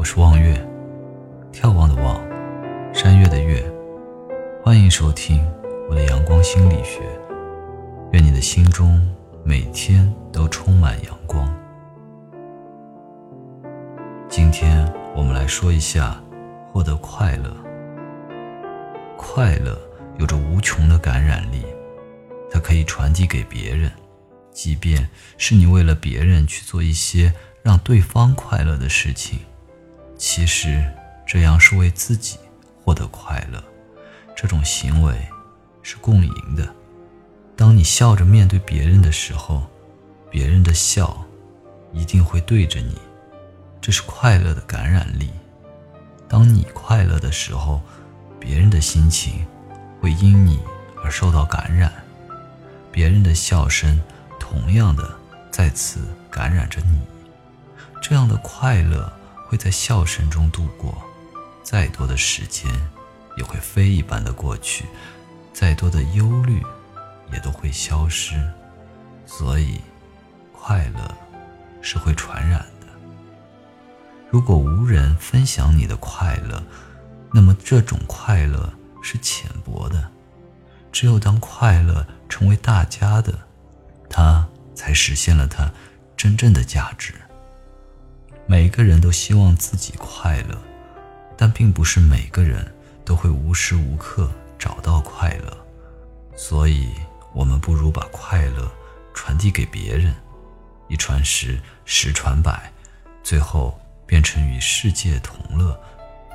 我是望月，眺望的望，山月的月。欢迎收听我的阳光心理学。愿你的心中每天都充满阳光。今天我们来说一下获得快乐。快乐有着无穷的感染力，它可以传递给别人。即便是你为了别人去做一些让对方快乐的事情，其实这样是为自己获得快乐。这种行为是共赢的。当你笑着面对别人的时候，别人的笑一定会对着你，这是快乐的感染力。当你快乐的时候，别人的心情会因你而受到感染，别人的笑声。同样的，再次感染着你，这样的快乐会在笑声中度过，再多的时间也会飞一般的过去，再多的忧虑也都会消失。所以，快乐是会传染的。如果无人分享你的快乐，那么这种快乐是浅薄的。只有当快乐成为大家的。它才实现了它真正的价值。每个人都希望自己快乐，但并不是每个人都会无时无刻找到快乐。所以，我们不如把快乐传递给别人，一传十，十传百，最后变成与世界同乐。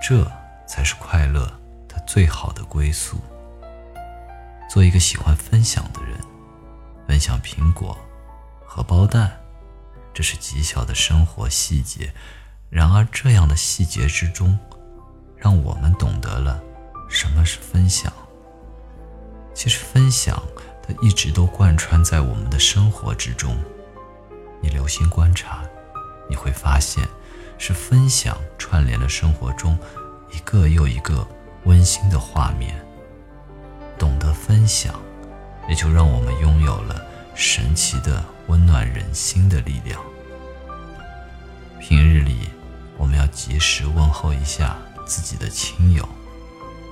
这才是快乐它最好的归宿。做一个喜欢分享的人。分享苹果、荷包蛋，这是极小的生活细节。然而，这样的细节之中，让我们懂得了什么是分享。其实，分享它一直都贯穿在我们的生活之中。你留心观察，你会发现，是分享串联了生活中一个又一个温馨的画面。懂得分享。也就让我们拥有了神奇的温暖人心的力量。平日里，我们要及时问候一下自己的亲友。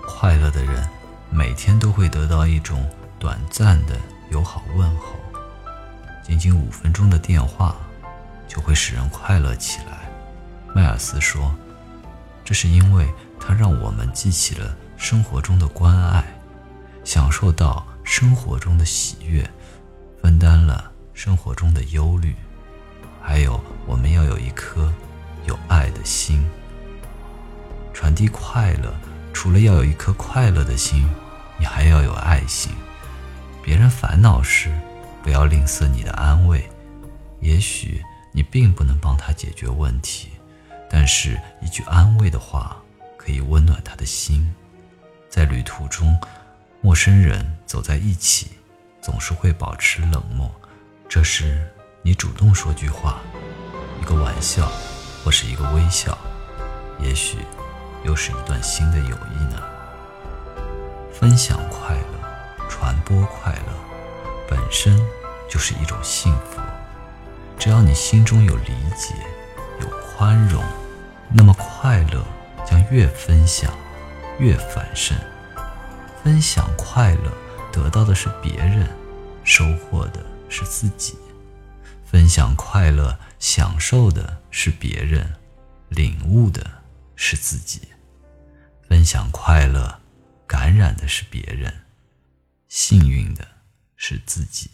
快乐的人，每天都会得到一种短暂的友好问候。仅仅五分钟的电话，就会使人快乐起来。迈尔斯说：“这是因为它让我们记起了生活中的关爱，享受到。”生活中的喜悦，分担了生活中的忧虑，还有我们要有一颗有爱的心，传递快乐。除了要有一颗快乐的心，你还要有爱心。别人烦恼时，不要吝啬你的安慰。也许你并不能帮他解决问题，但是一句安慰的话可以温暖他的心。在旅途中。陌生人走在一起，总是会保持冷漠。这时，你主动说句话，一个玩笑，或是一个微笑，也许又是一段新的友谊呢。分享快乐，传播快乐，本身就是一种幸福。只要你心中有理解，有宽容，那么快乐将越分享越繁盛。分享快乐，得到的是别人；收获的是自己。分享快乐，享受的是别人；领悟的是自己。分享快乐，感染的是别人；幸运的是自己。